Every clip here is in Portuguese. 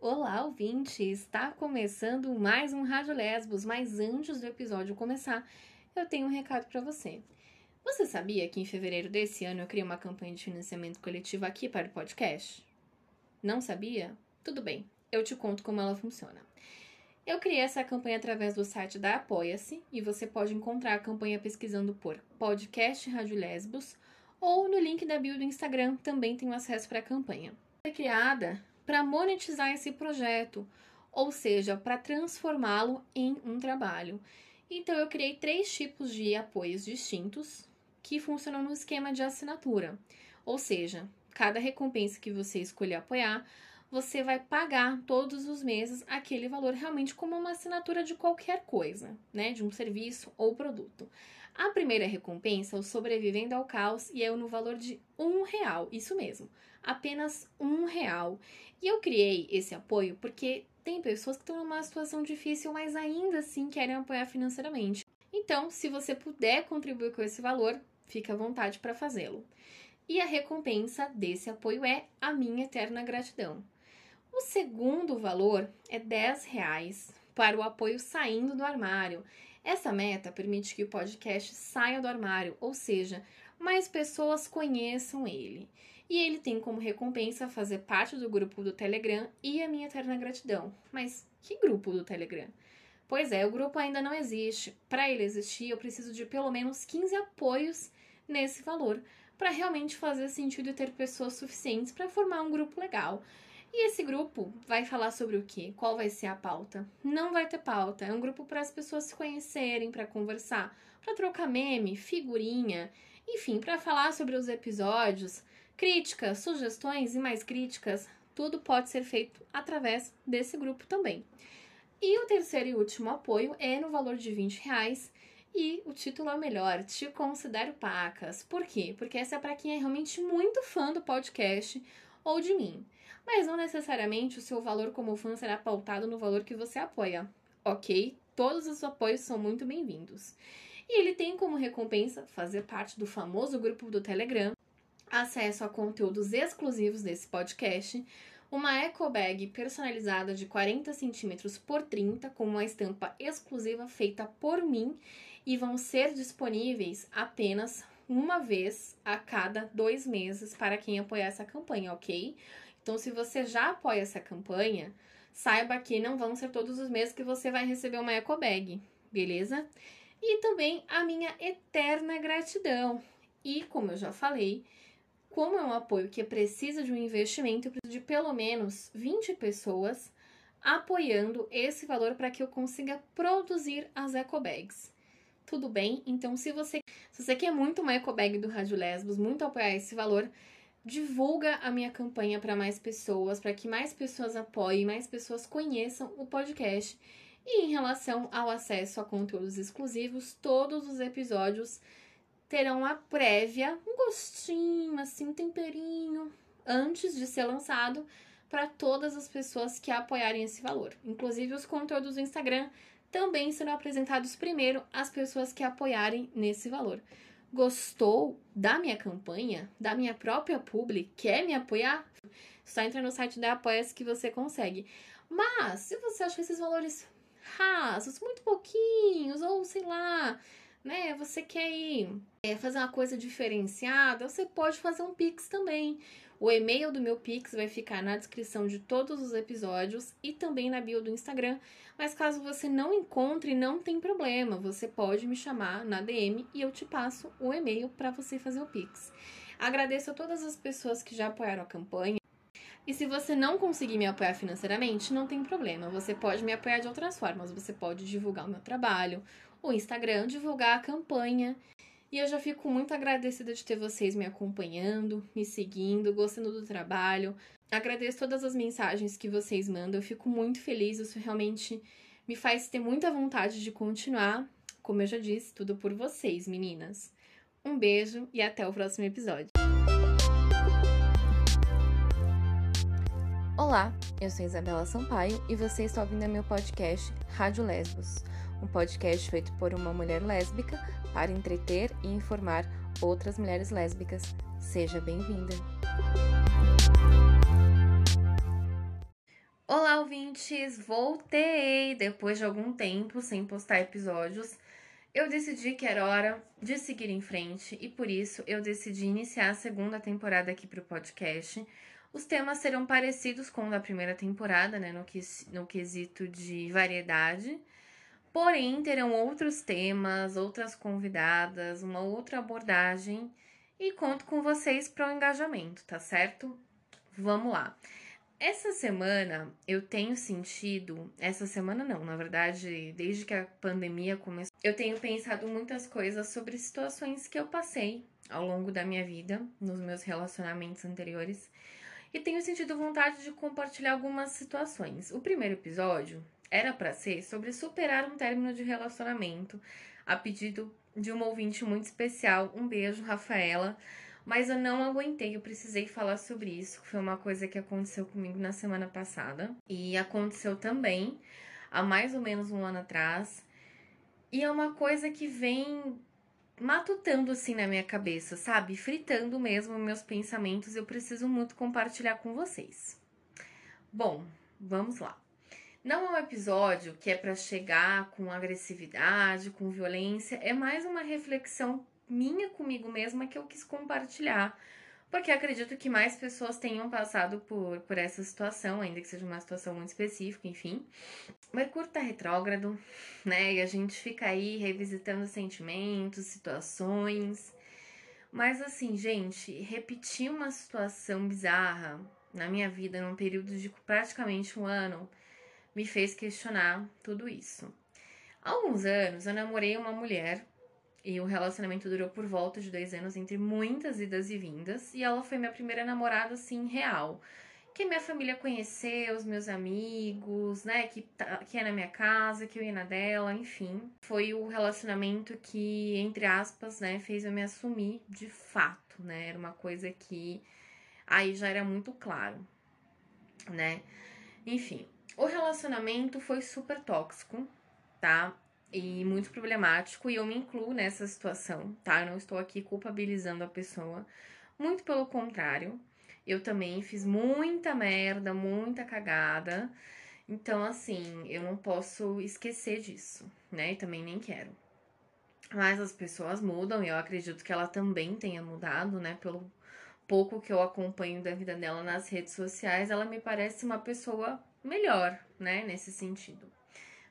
Olá, ouvinte! Está começando mais um Rádio Lesbos, mas antes do episódio começar, eu tenho um recado para você. Você sabia que em fevereiro desse ano eu criei uma campanha de financiamento coletivo aqui para o podcast? Não sabia? Tudo bem, eu te conto como ela funciona. Eu criei essa campanha através do site da Apoia-se e você pode encontrar a campanha pesquisando por Podcast Rádio Lesbos ou no link da bio do Instagram também tem acesso para a campanha. Foi criada para monetizar esse projeto, ou seja, para transformá-lo em um trabalho. Então eu criei três tipos de apoios distintos que funcionam no esquema de assinatura. Ou seja, cada recompensa que você escolher apoiar, você vai pagar todos os meses aquele valor realmente como uma assinatura de qualquer coisa, né? De um serviço ou produto. A primeira recompensa, o Sobrevivendo ao Caos, e é no valor de um real, isso mesmo, apenas um real. E eu criei esse apoio porque tem pessoas que estão numa situação difícil, mas ainda assim querem apoiar financeiramente. Então, se você puder contribuir com esse valor, fique à vontade para fazê-lo. E a recompensa desse apoio é a minha eterna gratidão. O segundo valor é 10 reais para o apoio saindo do armário. Essa meta permite que o podcast saia do armário, ou seja, mais pessoas conheçam ele. E ele tem como recompensa fazer parte do grupo do Telegram e a minha eterna gratidão. Mas que grupo do Telegram? Pois é, o grupo ainda não existe. Para ele existir, eu preciso de pelo menos 15 apoios nesse valor para realmente fazer sentido ter pessoas suficientes para formar um grupo legal. E esse grupo vai falar sobre o quê? Qual vai ser a pauta? Não vai ter pauta. É um grupo para as pessoas se conhecerem, para conversar, para trocar meme, figurinha, enfim, para falar sobre os episódios, críticas, sugestões e mais críticas. Tudo pode ser feito através desse grupo também. E o terceiro e último apoio é no valor de 20 reais. E o título é o melhor, Te Considero Pacas. Por quê? Porque essa é para quem é realmente muito fã do podcast ou de mim mas não necessariamente o seu valor como fã será pautado no valor que você apoia, ok? Todos os apoios são muito bem-vindos. E ele tem como recompensa fazer parte do famoso grupo do Telegram, acesso a conteúdos exclusivos desse podcast, uma eco bag personalizada de 40 centímetros por 30 com uma estampa exclusiva feita por mim e vão ser disponíveis apenas uma vez a cada dois meses para quem apoiar essa campanha, ok? Então, se você já apoia essa campanha, saiba que não vão ser todos os meses que você vai receber uma eco bag, beleza? E também a minha eterna gratidão. E como eu já falei, como é um apoio que precisa de um investimento, eu preciso de pelo menos 20 pessoas apoiando esse valor para que eu consiga produzir as eco bags. Tudo bem? Então, se você, se você quer muito uma eco bag do Rádio Lesbos, muito apoiar esse valor, divulga a minha campanha para mais pessoas, para que mais pessoas apoiem, mais pessoas conheçam o podcast. E em relação ao acesso a conteúdos exclusivos, todos os episódios terão a prévia, um gostinho, assim, um temperinho, antes de ser lançado para todas as pessoas que apoiarem esse valor. Inclusive, os conteúdos do Instagram também serão apresentados primeiro às pessoas que apoiarem nesse valor gostou da minha campanha, da minha própria publi, quer me apoiar, só entra no site da Apoia-se que você consegue. Mas, se você acha esses valores rasos, muito pouquinhos, ou sei lá, né, você quer ir é, fazer uma coisa diferenciada, você pode fazer um Pix também. O e-mail do meu Pix vai ficar na descrição de todos os episódios e também na bio do Instagram. Mas caso você não encontre, não tem problema. Você pode me chamar na DM e eu te passo o e-mail para você fazer o Pix. Agradeço a todas as pessoas que já apoiaram a campanha. E se você não conseguir me apoiar financeiramente, não tem problema. Você pode me apoiar de outras formas. Você pode divulgar o meu trabalho, o Instagram, divulgar a campanha. E eu já fico muito agradecida de ter vocês me acompanhando, me seguindo, gostando do trabalho. Agradeço todas as mensagens que vocês mandam, eu fico muito feliz, isso realmente me faz ter muita vontade de continuar. Como eu já disse, tudo por vocês, meninas. Um beijo e até o próximo episódio. Olá, eu sou Isabela Sampaio e você está ouvindo meu podcast Rádio Lesbos um podcast feito por uma mulher lésbica para entreter e informar outras mulheres lésbicas. Seja bem-vinda! Olá, ouvintes! Voltei depois de algum tempo sem postar episódios. Eu decidi que era hora de seguir em frente e por isso eu decidi iniciar a segunda temporada aqui para o podcast. Os temas serão parecidos com o da primeira temporada, né, no, que, no quesito de variedade. Porém, terão outros temas, outras convidadas, uma outra abordagem e conto com vocês para o engajamento, tá certo? Vamos lá. Essa semana eu tenho sentido, essa semana não, na verdade, desde que a pandemia começou, eu tenho pensado muitas coisas sobre situações que eu passei ao longo da minha vida, nos meus relacionamentos anteriores, e tenho sentido vontade de compartilhar algumas situações. O primeiro episódio era para ser sobre superar um término de relacionamento, a pedido de uma ouvinte muito especial. Um beijo, Rafaela mas eu não aguentei, eu precisei falar sobre isso. Foi uma coisa que aconteceu comigo na semana passada. E aconteceu também há mais ou menos um ano atrás. E é uma coisa que vem matutando assim na minha cabeça, sabe? Fritando mesmo meus pensamentos. Eu preciso muito compartilhar com vocês. Bom, vamos lá. Não é um episódio que é para chegar com agressividade, com violência, é mais uma reflexão minha comigo mesma que eu quis compartilhar. Porque acredito que mais pessoas tenham passado por, por essa situação, ainda que seja uma situação muito específica, enfim. Mercúrio tá retrógrado, né? E a gente fica aí revisitando sentimentos, situações. Mas assim, gente, repetir uma situação bizarra na minha vida num período de praticamente um ano me fez questionar tudo isso. Há alguns anos eu namorei uma mulher e o relacionamento durou por volta de dois anos, entre muitas idas e vindas. E ela foi minha primeira namorada, assim, real. Que minha família conheceu, os meus amigos, né? Que, tá, que é na minha casa, que eu ia na dela, enfim. Foi o relacionamento que, entre aspas, né, fez eu me assumir de fato, né? Era uma coisa que aí já era muito claro, né? Enfim, o relacionamento foi super tóxico, tá? e muito problemático, e eu me incluo nessa situação, tá? Eu não estou aqui culpabilizando a pessoa, muito pelo contrário, eu também fiz muita merda, muita cagada, então assim, eu não posso esquecer disso, né? E também nem quero. Mas as pessoas mudam e eu acredito que ela também tenha mudado, né? Pelo pouco que eu acompanho da vida dela nas redes sociais, ela me parece uma pessoa melhor, né? Nesse sentido.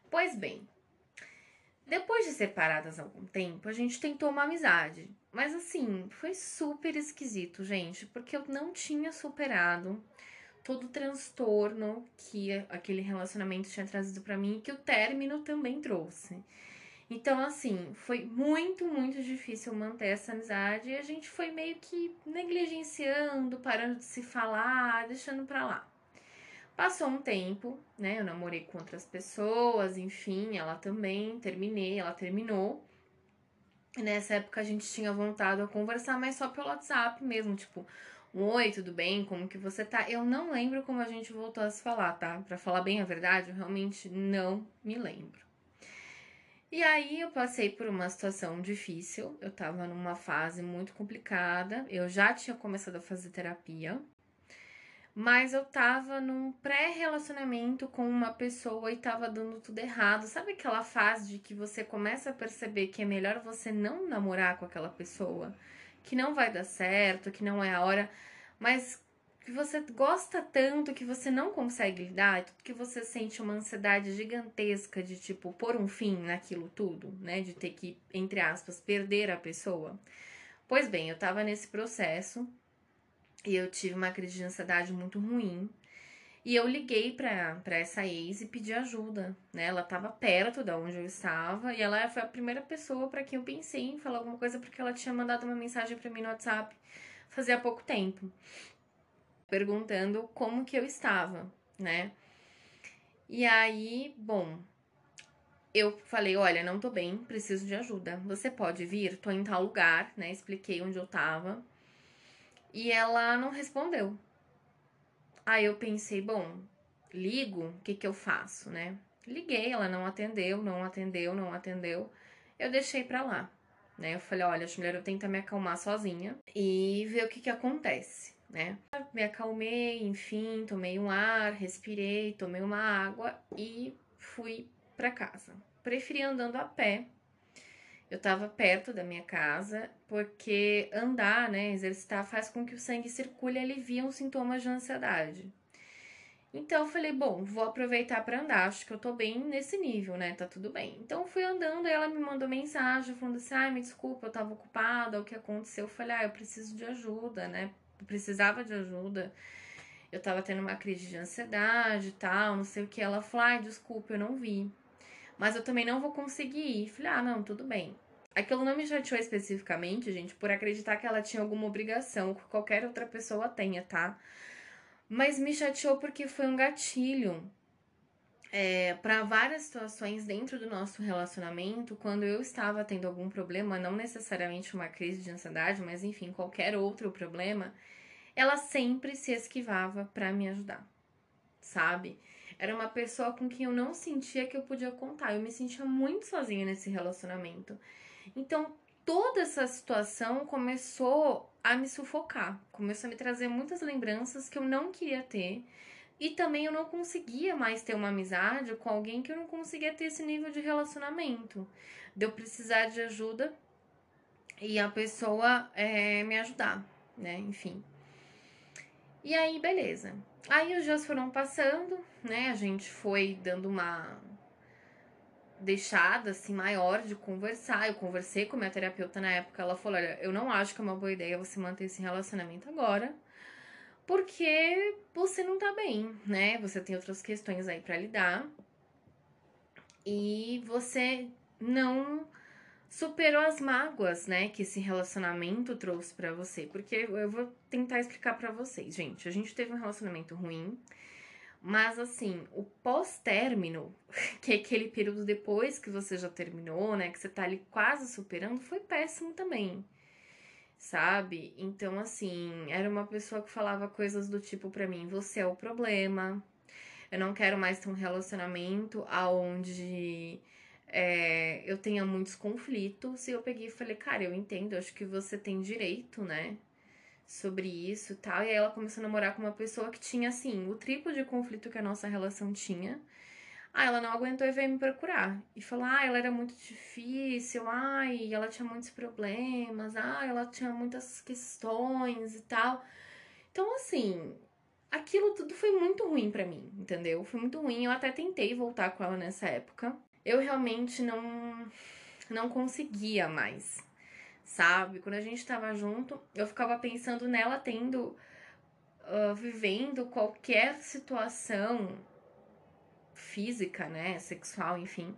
Pois bem, depois de separadas algum tempo, a gente tentou uma amizade. Mas assim, foi super esquisito, gente, porque eu não tinha superado todo o transtorno que aquele relacionamento tinha trazido para mim e que o término também trouxe. Então, assim, foi muito, muito difícil manter essa amizade e a gente foi meio que negligenciando, parando de se falar, deixando pra lá. Passou um tempo, né? Eu namorei com outras pessoas, enfim, ela também, terminei, ela terminou. E nessa época a gente tinha voltado a conversar, mas só pelo WhatsApp mesmo, tipo, oi, tudo bem? Como que você tá? Eu não lembro como a gente voltou a se falar, tá? Pra falar bem a verdade, eu realmente não me lembro. E aí eu passei por uma situação difícil, eu tava numa fase muito complicada, eu já tinha começado a fazer terapia, mas eu tava num pré-relacionamento com uma pessoa e tava dando tudo errado. Sabe aquela fase de que você começa a perceber que é melhor você não namorar com aquela pessoa, que não vai dar certo, que não é a hora, mas que você gosta tanto que você não consegue lidar, que você sente uma ansiedade gigantesca de tipo pôr um fim naquilo tudo, né, de ter que entre aspas perder a pessoa. Pois bem, eu tava nesse processo e eu tive uma crise de ansiedade muito ruim. E eu liguei pra, pra essa ex e pedi ajuda, né? Ela tava perto da onde eu estava e ela foi a primeira pessoa para quem eu pensei em falar alguma coisa porque ela tinha mandado uma mensagem para mim no WhatsApp fazia pouco tempo, perguntando como que eu estava, né? E aí, bom, eu falei, olha, não tô bem, preciso de ajuda. Você pode vir? Tô em tal lugar, né? Expliquei onde eu tava. E ela não respondeu. Aí eu pensei, bom, ligo, o que que eu faço, né? Liguei, ela não atendeu, não atendeu, não atendeu. Eu deixei pra lá, né? Eu falei, olha, melhor eu tentar me acalmar sozinha e ver o que que acontece, né? Me acalmei, enfim, tomei um ar, respirei, tomei uma água e fui para casa. Preferi andando a pé. Eu estava perto da minha casa, porque andar, né, exercitar faz com que o sangue circule e alivia os sintomas de ansiedade. Então eu falei, bom, vou aproveitar para andar, acho que eu tô bem nesse nível, né? Tá tudo bem. Então fui andando e ela me mandou mensagem falando assim: "Ai, me desculpa, eu tava ocupada, o que aconteceu?". Eu falei: "Ah, eu preciso de ajuda, né? Eu precisava de ajuda. Eu tava tendo uma crise de ansiedade e tal, não sei o que". Ela falou: "Ai, desculpa, eu não vi. Mas eu também não vou conseguir ir". Falei: "Ah, não, tudo bem". Aquilo não me chateou especificamente, gente, por acreditar que ela tinha alguma obrigação que qualquer outra pessoa tenha, tá? Mas me chateou porque foi um gatilho é, para várias situações dentro do nosso relacionamento, quando eu estava tendo algum problema, não necessariamente uma crise de ansiedade, mas enfim, qualquer outro problema, ela sempre se esquivava para me ajudar, sabe? Era uma pessoa com quem eu não sentia que eu podia contar. Eu me sentia muito sozinha nesse relacionamento. Então, toda essa situação começou a me sufocar, começou a me trazer muitas lembranças que eu não queria ter. E também eu não conseguia mais ter uma amizade com alguém que eu não conseguia ter esse nível de relacionamento. De eu precisar de ajuda e a pessoa é, me ajudar, né? Enfim. E aí, beleza. Aí os dias foram passando, né? A gente foi dando uma deixada assim maior de conversar. Eu conversei com minha terapeuta na época, ela falou: "Olha, eu não acho que é uma boa ideia você manter esse relacionamento agora, porque você não tá bem, né? Você tem outras questões aí para lidar. E você não superou as mágoas, né, que esse relacionamento trouxe para você, porque eu vou tentar explicar para vocês, gente. A gente teve um relacionamento ruim, mas assim, o pós-término, que é aquele período depois que você já terminou, né, que você tá ali quase superando, foi péssimo também. Sabe? Então, assim, era uma pessoa que falava coisas do tipo para mim: você é o problema. Eu não quero mais ter um relacionamento aonde é, eu tenha muitos conflitos. E eu peguei e falei, cara, eu entendo, acho que você tem direito, né? sobre isso e tal. E aí ela começou a namorar com uma pessoa que tinha, assim, o triplo de conflito que a nossa relação tinha. Ah, ela não aguentou e veio me procurar. E falou, ah, ela era muito difícil, ai, ela tinha muitos problemas, ah, ela tinha muitas questões e tal. Então, assim, aquilo tudo foi muito ruim para mim, entendeu? Foi muito ruim. Eu até tentei voltar com ela nessa época. Eu realmente não não conseguia mais sabe? Quando a gente tava junto, eu ficava pensando nela tendo, uh, vivendo qualquer situação física, né? Sexual, enfim,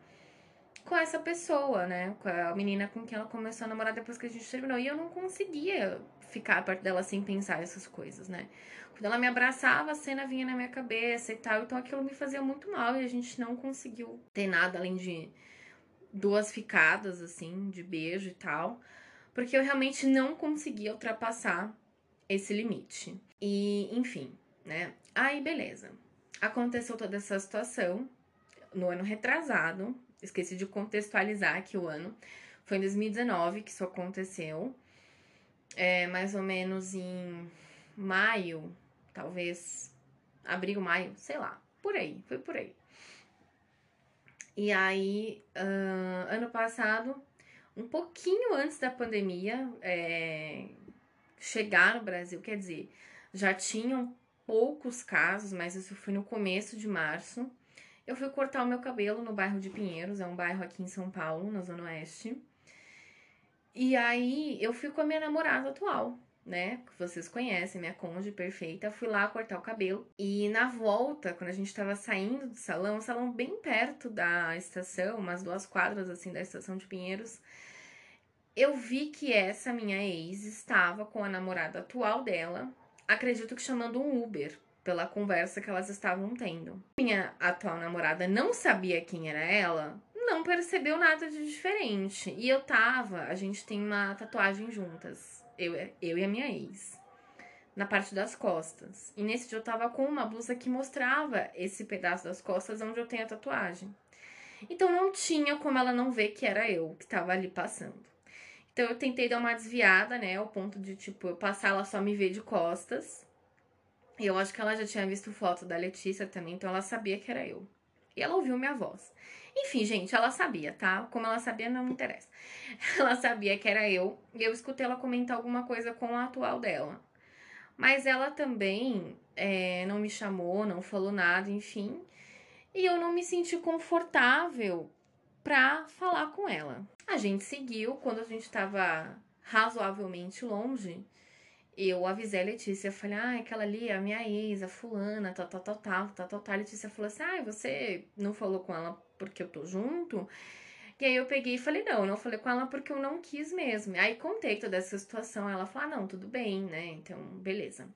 com essa pessoa, né? Com a menina com quem ela começou a namorar depois que a gente terminou. E eu não conseguia ficar perto dela sem pensar essas coisas, né? Quando ela me abraçava, a cena vinha na minha cabeça e tal. Então aquilo me fazia muito mal e a gente não conseguiu ter nada além de duas ficadas, assim, de beijo e tal porque eu realmente não conseguia ultrapassar esse limite. E, enfim, né? Aí, beleza. Aconteceu toda essa situação no ano retrasado. Esqueci de contextualizar aqui o ano. Foi em 2019 que isso aconteceu. É, mais ou menos em maio, talvez abril, maio, sei lá, por aí, foi por aí. E aí, uh, ano passado, um pouquinho antes da pandemia é, chegar no Brasil, quer dizer, já tinham poucos casos, mas isso foi no começo de março. Eu fui cortar o meu cabelo no bairro de Pinheiros, é um bairro aqui em São Paulo, na Zona Oeste. E aí eu fui com a minha namorada atual, né? Que vocês conhecem, minha cônjuge perfeita. Fui lá cortar o cabelo. E na volta, quando a gente tava saindo do salão, um salão bem perto da estação, umas duas quadras assim da estação de Pinheiros, eu vi que essa minha ex estava com a namorada atual dela, acredito que chamando um Uber, pela conversa que elas estavam tendo. Minha atual namorada não sabia quem era ela, não percebeu nada de diferente. E eu tava, a gente tem uma tatuagem juntas, eu, eu e a minha ex, na parte das costas. E nesse dia eu tava com uma blusa que mostrava esse pedaço das costas onde eu tenho a tatuagem. Então não tinha como ela não ver que era eu que tava ali passando. Então eu tentei dar uma desviada, né? Ao ponto de, tipo, eu passar ela só me ver de costas. E eu acho que ela já tinha visto foto da Letícia também, então ela sabia que era eu. E ela ouviu minha voz. Enfim, gente, ela sabia, tá? Como ela sabia, não me interessa. Ela sabia que era eu, e eu escutei ela comentar alguma coisa com a atual dela. Mas ela também é, não me chamou, não falou nada, enfim. E eu não me senti confortável pra falar com ela. A gente seguiu, quando a gente tava razoavelmente longe, eu avisei a Letícia, falei, ah, aquela ali é a minha ex, a fulana, tal, tal, tal, tal, tal, tal, tal. A Letícia falou assim, ah, você não falou com ela porque eu tô junto? E aí eu peguei e falei, não, eu não falei com ela porque eu não quis mesmo. Aí contei toda essa situação, ela falou, ah, não, tudo bem, né, então, beleza.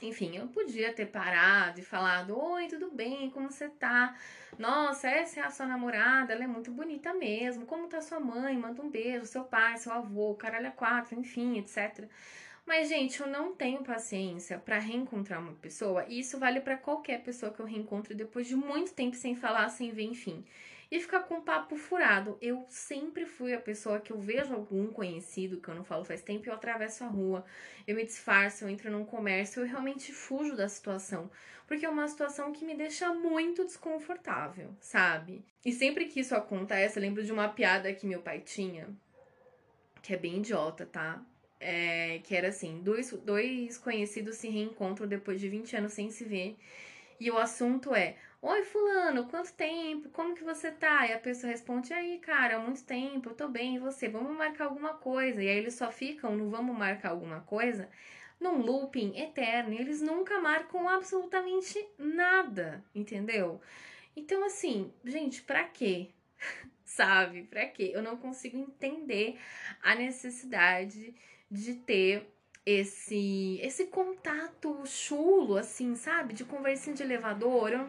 Enfim, eu podia ter parado e falado: Oi, tudo bem? Como você tá? Nossa, essa é a sua namorada, ela é muito bonita mesmo. Como tá sua mãe? Manda um beijo, seu pai, seu avô, caralho é quatro, enfim, etc. Mas, gente, eu não tenho paciência para reencontrar uma pessoa, e isso vale para qualquer pessoa que eu reencontre depois de muito tempo sem falar, sem ver, enfim e ficar com papo furado. Eu sempre fui a pessoa que eu vejo algum conhecido que eu não falo faz tempo, eu atravesso a rua, eu me disfarço, eu entro num comércio, eu realmente fujo da situação, porque é uma situação que me deixa muito desconfortável, sabe? E sempre que isso acontece, eu lembro de uma piada que meu pai tinha, que é bem idiota, tá? É, que era assim: dois, dois conhecidos se reencontram depois de 20 anos sem se ver. E o assunto é: Oi, fulano, quanto tempo? Como que você tá? E a pessoa responde, aí, cara, há muito tempo, eu tô bem, e você? Vamos marcar alguma coisa. E aí eles só ficam no vamos marcar alguma coisa num looping eterno. E eles nunca marcam absolutamente nada, entendeu? Então, assim, gente, pra quê? Sabe? Pra quê? Eu não consigo entender a necessidade de ter esse esse contato chulo, assim, sabe? De conversinha de elevador. Eu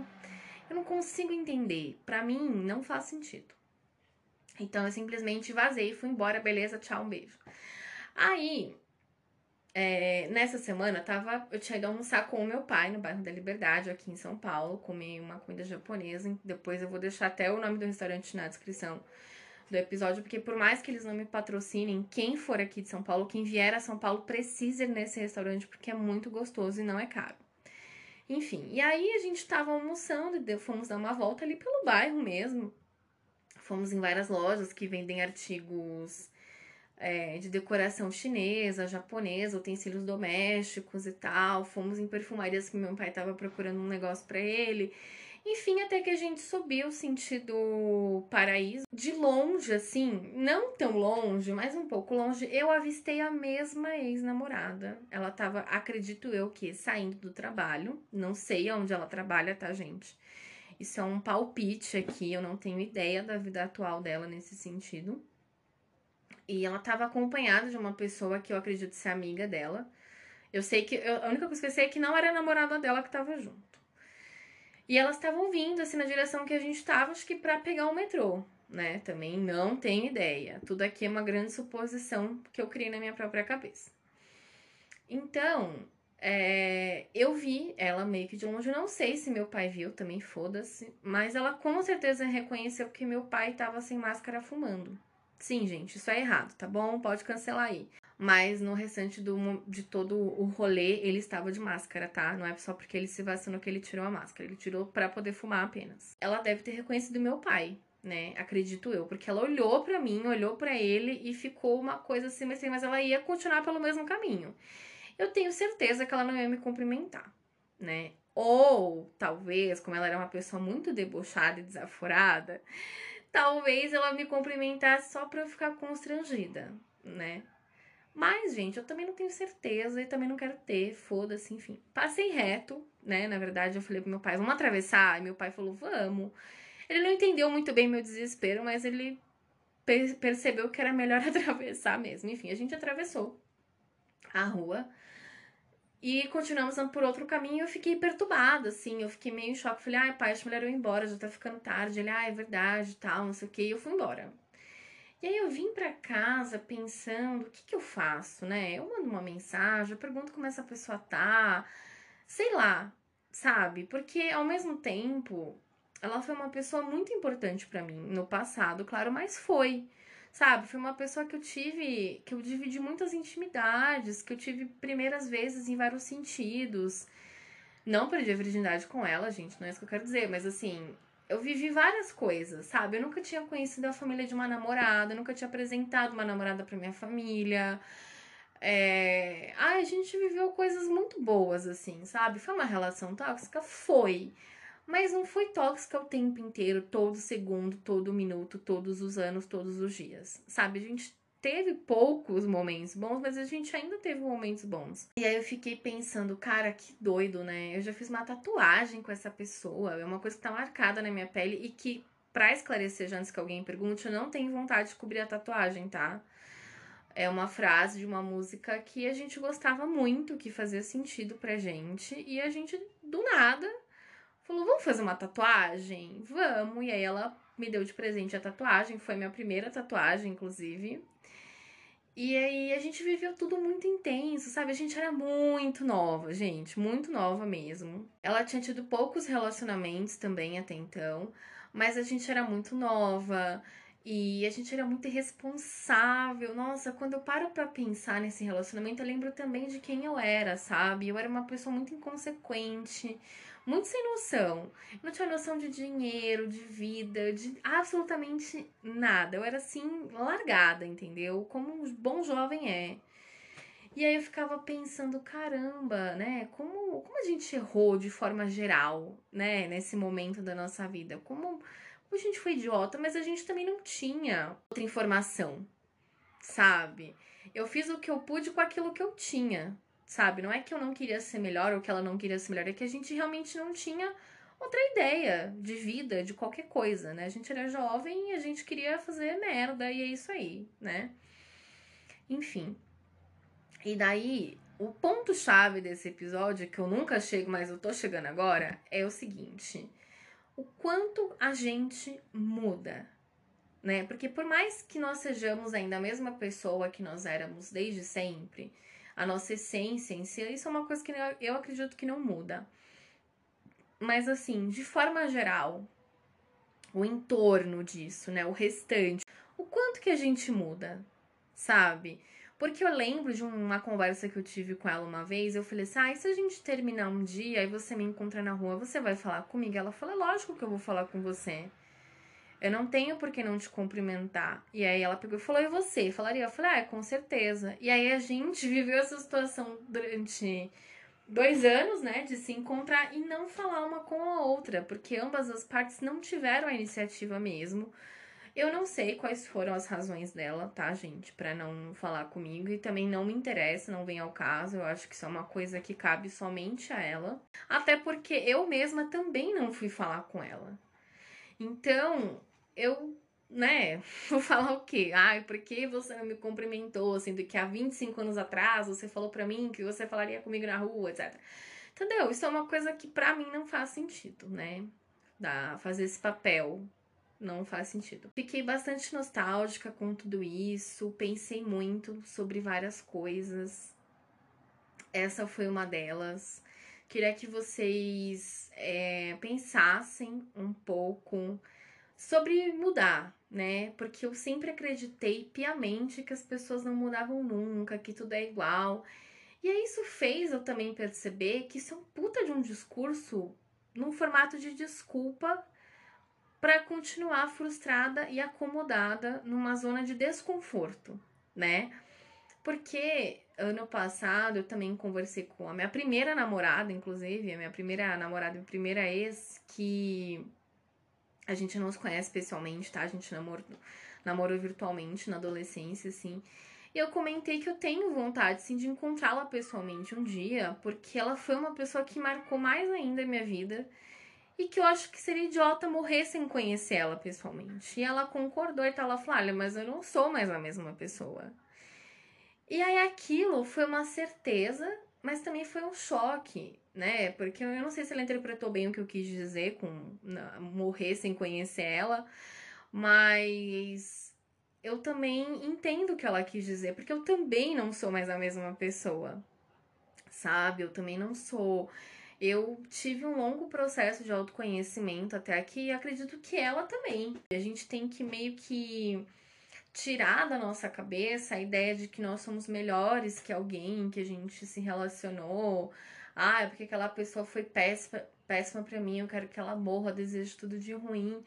eu não consigo entender. Para mim, não faz sentido. Então eu simplesmente vazei, fui embora, beleza, tchau, um beijo. Aí, é, nessa semana, tava, eu tinha ido almoçar com o meu pai no bairro da Liberdade, aqui em São Paulo, comi uma comida japonesa. Depois eu vou deixar até o nome do restaurante na descrição do episódio, porque por mais que eles não me patrocinem, quem for aqui de São Paulo, quem vier a São Paulo, precisa ir nesse restaurante, porque é muito gostoso e não é caro. Enfim, e aí a gente tava almoçando e fomos dar uma volta ali pelo bairro mesmo. Fomos em várias lojas que vendem artigos é, de decoração chinesa, japonesa, utensílios domésticos e tal. Fomos em perfumarias que meu pai tava procurando um negócio para ele. Enfim, até que a gente subiu sentido paraíso. De longe, assim, não tão longe, mas um pouco longe, eu avistei a mesma ex-namorada. Ela tava, acredito eu, que saindo do trabalho. Não sei onde ela trabalha, tá, gente? Isso é um palpite aqui, eu não tenho ideia da vida atual dela nesse sentido. E ela tava acompanhada de uma pessoa que eu acredito ser amiga dela. Eu sei que. Eu, a única coisa que eu sei é que não era a namorada dela que tava junto. E elas estavam vindo assim na direção que a gente estava, acho que para pegar o metrô, né? Também não tenho ideia. Tudo aqui é uma grande suposição que eu criei na minha própria cabeça. Então, é, eu vi ela meio que de longe. Não sei se meu pai viu, também foda-se. Mas ela com certeza reconheceu que meu pai tava sem máscara fumando. Sim, gente, isso é errado, tá bom? Pode cancelar aí mas no restante do, de todo o rolê ele estava de máscara, tá? Não é só porque ele se vacinou que ele tirou a máscara, ele tirou para poder fumar apenas. Ela deve ter reconhecido meu pai, né? Acredito eu, porque ela olhou para mim, olhou para ele e ficou uma coisa assim, mas ela ia continuar pelo mesmo caminho. Eu tenho certeza que ela não ia me cumprimentar, né? Ou talvez, como ela era uma pessoa muito debochada e desaforada, talvez ela me cumprimentasse só para eu ficar constrangida, né? Mas, gente, eu também não tenho certeza e também não quero ter, foda-se, enfim. Passei reto, né? Na verdade, eu falei pro meu pai, vamos atravessar? E meu pai falou, vamos. Ele não entendeu muito bem meu desespero, mas ele per percebeu que era melhor atravessar mesmo. Enfim, a gente atravessou a rua e continuamos por outro caminho. Eu fiquei perturbada, assim, eu fiquei meio em choque. Falei, ai, pai, acho melhor eu ir embora, já tá ficando tarde. Ele, ah, é verdade, tal, não sei o que. E eu fui embora. E aí eu vim para casa pensando, o que que eu faço, né? Eu mando uma mensagem, eu pergunto como essa pessoa tá, sei lá, sabe? Porque ao mesmo tempo, ela foi uma pessoa muito importante para mim no passado, claro, mas foi, sabe? Foi uma pessoa que eu tive, que eu dividi muitas intimidades, que eu tive primeiras vezes em vários sentidos. Não perdi a virgindade com ela, gente, não é isso que eu quero dizer, mas assim, eu vivi várias coisas, sabe? Eu nunca tinha conhecido a família de uma namorada, nunca tinha apresentado uma namorada pra minha família. É... Ai, a gente viveu coisas muito boas, assim, sabe? Foi uma relação tóxica? Foi. Mas não foi tóxica o tempo inteiro, todo segundo, todo minuto, todos os anos, todos os dias. Sabe? A gente teve poucos momentos bons, mas a gente ainda teve momentos bons. E aí eu fiquei pensando, cara, que doido, né? Eu já fiz uma tatuagem com essa pessoa, é uma coisa que tá marcada na minha pele e que, pra esclarecer já antes que alguém pergunte, eu não tenho vontade de cobrir a tatuagem, tá? É uma frase de uma música que a gente gostava muito, que fazia sentido pra gente, e a gente, do nada, falou: vamos fazer uma tatuagem? Vamos! E aí ela me deu de presente a tatuagem, foi minha primeira tatuagem, inclusive. E aí a gente viveu tudo muito intenso, sabe? A gente era muito nova, gente, muito nova mesmo. Ela tinha tido poucos relacionamentos também até então, mas a gente era muito nova. E a gente era muito irresponsável. Nossa, quando eu paro pra pensar nesse relacionamento, eu lembro também de quem eu era, sabe? Eu era uma pessoa muito inconsequente, muito sem noção. Não tinha noção de dinheiro, de vida, de absolutamente nada. Eu era assim, largada, entendeu? Como um bom jovem é. E aí eu ficava pensando, caramba, né? Como, como a gente errou de forma geral, né? Nesse momento da nossa vida. Como a gente foi idiota, mas a gente também não tinha outra informação, sabe? Eu fiz o que eu pude com aquilo que eu tinha, sabe? Não é que eu não queria ser melhor ou que ela não queria ser melhor, é que a gente realmente não tinha outra ideia de vida, de qualquer coisa, né? A gente era jovem e a gente queria fazer merda e é isso aí, né? Enfim. E daí, o ponto-chave desse episódio, que eu nunca chego, mas eu tô chegando agora, é o seguinte: o quanto a gente muda, né? Porque por mais que nós sejamos ainda a mesma pessoa que nós éramos desde sempre, a nossa essência em si, isso é uma coisa que eu acredito que não muda. Mas assim, de forma geral, o entorno disso, né, o restante, o quanto que a gente muda, sabe? Porque eu lembro de uma conversa que eu tive com ela uma vez, eu falei assim: ah, e se a gente terminar um dia e você me encontra na rua, você vai falar comigo? Ela falou: é lógico que eu vou falar com você. Eu não tenho por que não te cumprimentar. E aí ela pegou e falou: e você? Falaria? Eu falei: ah, com certeza. E aí a gente viveu essa situação durante dois anos, né, de se encontrar e não falar uma com a outra, porque ambas as partes não tiveram a iniciativa mesmo. Eu não sei quais foram as razões dela, tá, gente, para não falar comigo e também não me interessa, não vem ao caso. Eu acho que isso é uma coisa que cabe somente a ela, até porque eu mesma também não fui falar com ela. Então, eu, né, vou falar o quê? Ai, por que você não me cumprimentou, sendo que há 25 anos atrás você falou para mim que você falaria comigo na rua, etc. Entendeu? Isso é uma coisa que para mim não faz sentido, né? Da fazer esse papel não faz sentido. Fiquei bastante nostálgica com tudo isso, pensei muito sobre várias coisas. Essa foi uma delas. Queria que vocês é, pensassem um pouco sobre mudar, né? Porque eu sempre acreditei piamente que as pessoas não mudavam nunca, que tudo é igual. E aí isso fez eu também perceber que isso é um puta de um discurso num formato de desculpa para continuar frustrada e acomodada numa zona de desconforto, né? Porque ano passado eu também conversei com a minha primeira namorada, inclusive, a minha primeira namorada e primeira ex, que a gente não se conhece pessoalmente, tá? A gente namorou, namorou virtualmente na adolescência, assim. E eu comentei que eu tenho vontade, sim, de encontrá-la pessoalmente um dia, porque ela foi uma pessoa que marcou mais ainda a minha vida e que eu acho que seria idiota morrer sem conhecer ela pessoalmente. E ela concordou e ela falou: olha, mas eu não sou mais a mesma pessoa. E aí aquilo foi uma certeza, mas também foi um choque, né? Porque eu não sei se ela interpretou bem o que eu quis dizer com morrer sem conhecer ela, mas eu também entendo o que ela quis dizer, porque eu também não sou mais a mesma pessoa, sabe? Eu também não sou eu tive um longo processo de autoconhecimento até aqui e acredito que ela também. A gente tem que meio que tirar da nossa cabeça a ideia de que nós somos melhores que alguém que a gente se relacionou Ah, é porque aquela pessoa foi péssima, péssima para mim, eu quero que ela morra, desejo tudo de ruim.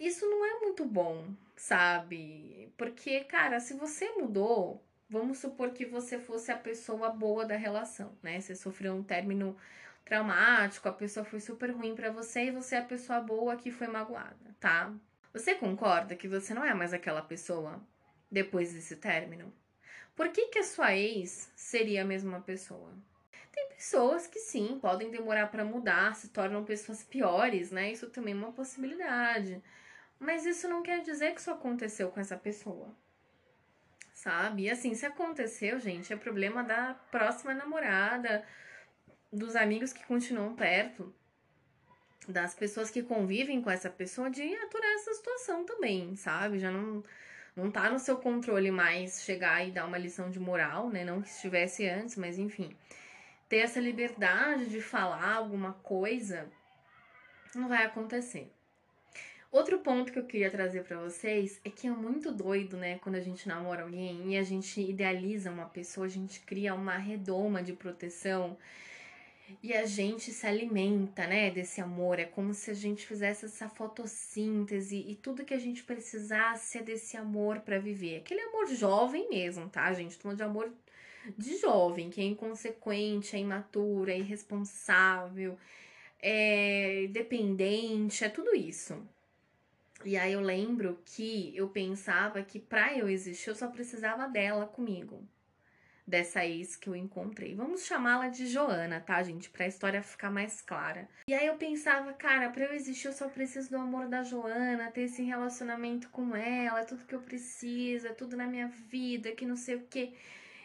Isso não é muito bom, sabe? Porque, cara, se você mudou, vamos supor que você fosse a pessoa boa da relação, né? Você sofreu um término traumático, a pessoa foi super ruim para você e você é a pessoa boa que foi magoada, tá? Você concorda que você não é mais aquela pessoa depois desse término? Por que, que a sua ex seria a mesma pessoa? Tem pessoas que sim, podem demorar para mudar, se tornam pessoas piores, né? Isso também é uma possibilidade. Mas isso não quer dizer que isso aconteceu com essa pessoa. Sabe? E assim, se aconteceu, gente, é problema da próxima namorada, dos amigos que continuam perto, das pessoas que convivem com essa pessoa, de aturar essa situação também, sabe? Já não não tá no seu controle mais chegar e dar uma lição de moral, né? Não que estivesse antes, mas enfim. Ter essa liberdade de falar alguma coisa não vai acontecer. Outro ponto que eu queria trazer para vocês é que é muito doido, né, quando a gente namora alguém e a gente idealiza uma pessoa, a gente cria uma redoma de proteção e a gente se alimenta, né, desse amor. É como se a gente fizesse essa fotossíntese e tudo que a gente precisasse é desse amor para viver. Aquele amor jovem mesmo, tá, gente? Tô de amor de jovem, que é inconsequente, é imaturo, é irresponsável, é dependente, é tudo isso. E aí eu lembro que eu pensava que para eu existir eu só precisava dela comigo dessa ex que eu encontrei. Vamos chamá-la de Joana, tá, gente? Pra história ficar mais clara. E aí eu pensava, cara, pra eu existir eu só preciso do amor da Joana, ter esse relacionamento com ela, é tudo que eu preciso, é tudo na minha vida, que não sei o quê.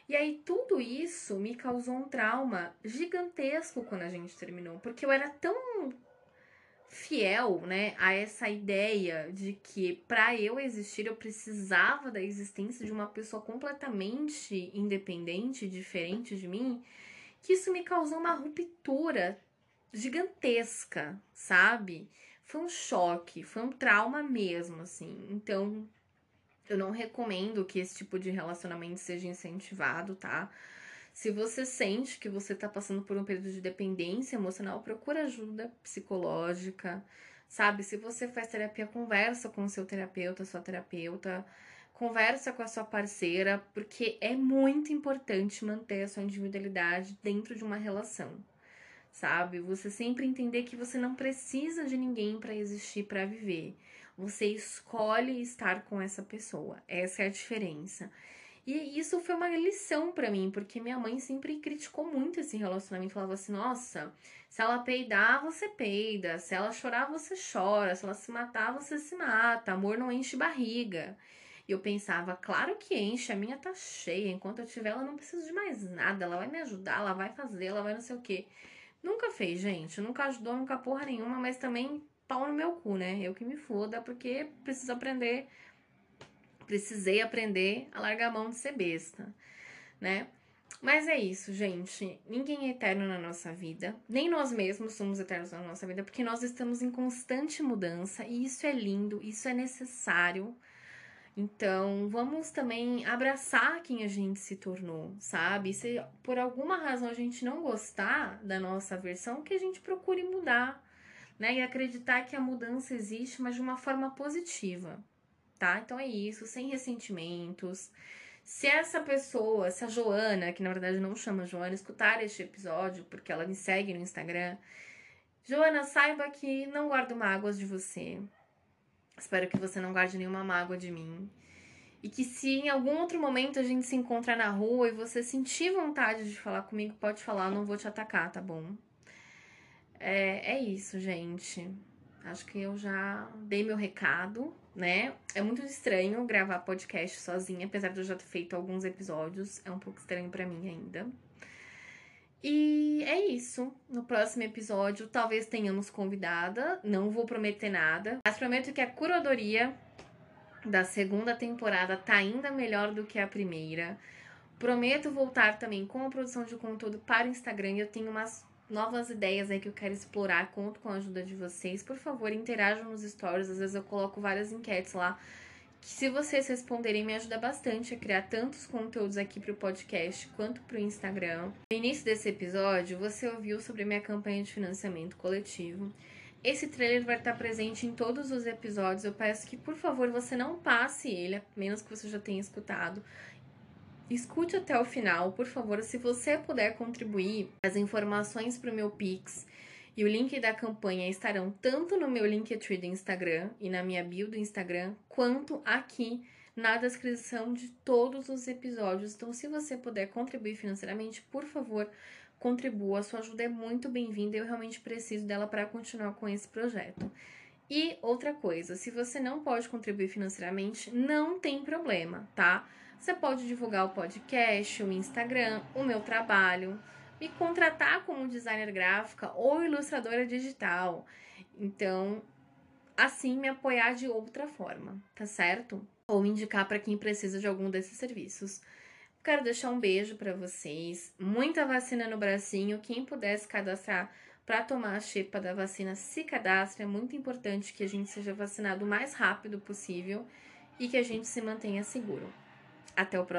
E aí tudo isso me causou um trauma gigantesco quando a gente terminou, porque eu era tão fiel, né, a essa ideia de que para eu existir eu precisava da existência de uma pessoa completamente independente, diferente de mim, que isso me causou uma ruptura gigantesca, sabe? Foi um choque, foi um trauma mesmo, assim. Então, eu não recomendo que esse tipo de relacionamento seja incentivado, tá? Se você sente que você está passando por um período de dependência emocional, procura ajuda psicológica, sabe? Se você faz terapia, conversa com o seu terapeuta, sua terapeuta, conversa com a sua parceira, porque é muito importante manter a sua individualidade dentro de uma relação, sabe? Você sempre entender que você não precisa de ninguém para existir, para viver. Você escolhe estar com essa pessoa. Essa é a diferença. E isso foi uma lição para mim, porque minha mãe sempre criticou muito esse relacionamento. Falava assim: nossa, se ela peidar, você peida. Se ela chorar, você chora. Se ela se matar, você se mata. Amor não enche barriga. E eu pensava, claro que enche, a minha tá cheia. Enquanto eu tiver, ela não precisa de mais nada. Ela vai me ajudar, ela vai fazer, ela vai não sei o quê. Nunca fez, gente. Nunca ajudou, nunca porra nenhuma, mas também pau no meu cu, né? Eu que me foda, porque preciso aprender precisei aprender a largar a mão de ser besta, né? Mas é isso, gente. Ninguém é eterno na nossa vida. Nem nós mesmos somos eternos na nossa vida, porque nós estamos em constante mudança e isso é lindo, isso é necessário. Então, vamos também abraçar quem a gente se tornou, sabe? Se por alguma razão a gente não gostar da nossa versão, que a gente procure mudar, né? E acreditar que a mudança existe, mas de uma forma positiva tá? Então é isso, sem ressentimentos. Se essa pessoa, se a Joana, que na verdade não chama Joana, escutar este episódio, porque ela me segue no Instagram, Joana, saiba que não guardo mágoas de você. Espero que você não guarde nenhuma mágoa de mim. E que se em algum outro momento a gente se encontrar na rua e você sentir vontade de falar comigo, pode falar, eu não vou te atacar, tá bom? É, é isso, gente. Acho que eu já dei meu recado né? É muito estranho gravar podcast sozinha, apesar de eu já ter feito alguns episódios. É um pouco estranho para mim ainda. E é isso. No próximo episódio, talvez tenhamos convidada. Não vou prometer nada. Mas prometo que a curadoria da segunda temporada tá ainda melhor do que a primeira. Prometo voltar também com a produção de conteúdo para o Instagram. Eu tenho umas novas ideias aí que eu quero explorar, conto com a ajuda de vocês. Por favor, interajam nos stories, às vezes eu coloco várias enquetes lá se vocês responderem, me ajuda bastante a criar tantos conteúdos aqui para o podcast quanto para o Instagram. No início desse episódio, você ouviu sobre minha campanha de financiamento coletivo. Esse trailer vai estar presente em todos os episódios. Eu peço que, por favor, você não passe ele, a menos que você já tenha escutado. Escute até o final, por favor. Se você puder contribuir, as informações para o meu Pix e o link da campanha estarão tanto no meu Linktree do Instagram e na minha bio do Instagram, quanto aqui na descrição de todos os episódios. Então, se você puder contribuir financeiramente, por favor, contribua. A sua ajuda é muito bem-vinda eu realmente preciso dela para continuar com esse projeto. E outra coisa, se você não pode contribuir financeiramente, não tem problema, tá? Você pode divulgar o podcast, o Instagram, o meu trabalho me contratar como designer gráfica ou ilustradora digital. Então, assim me apoiar de outra forma, tá certo? Ou indicar para quem precisa de algum desses serviços. Quero deixar um beijo para vocês, muita vacina no bracinho. Quem puder se cadastrar para tomar a xepa da vacina, se cadastre. É muito importante que a gente seja vacinado o mais rápido possível e que a gente se mantenha seguro. Até o próximo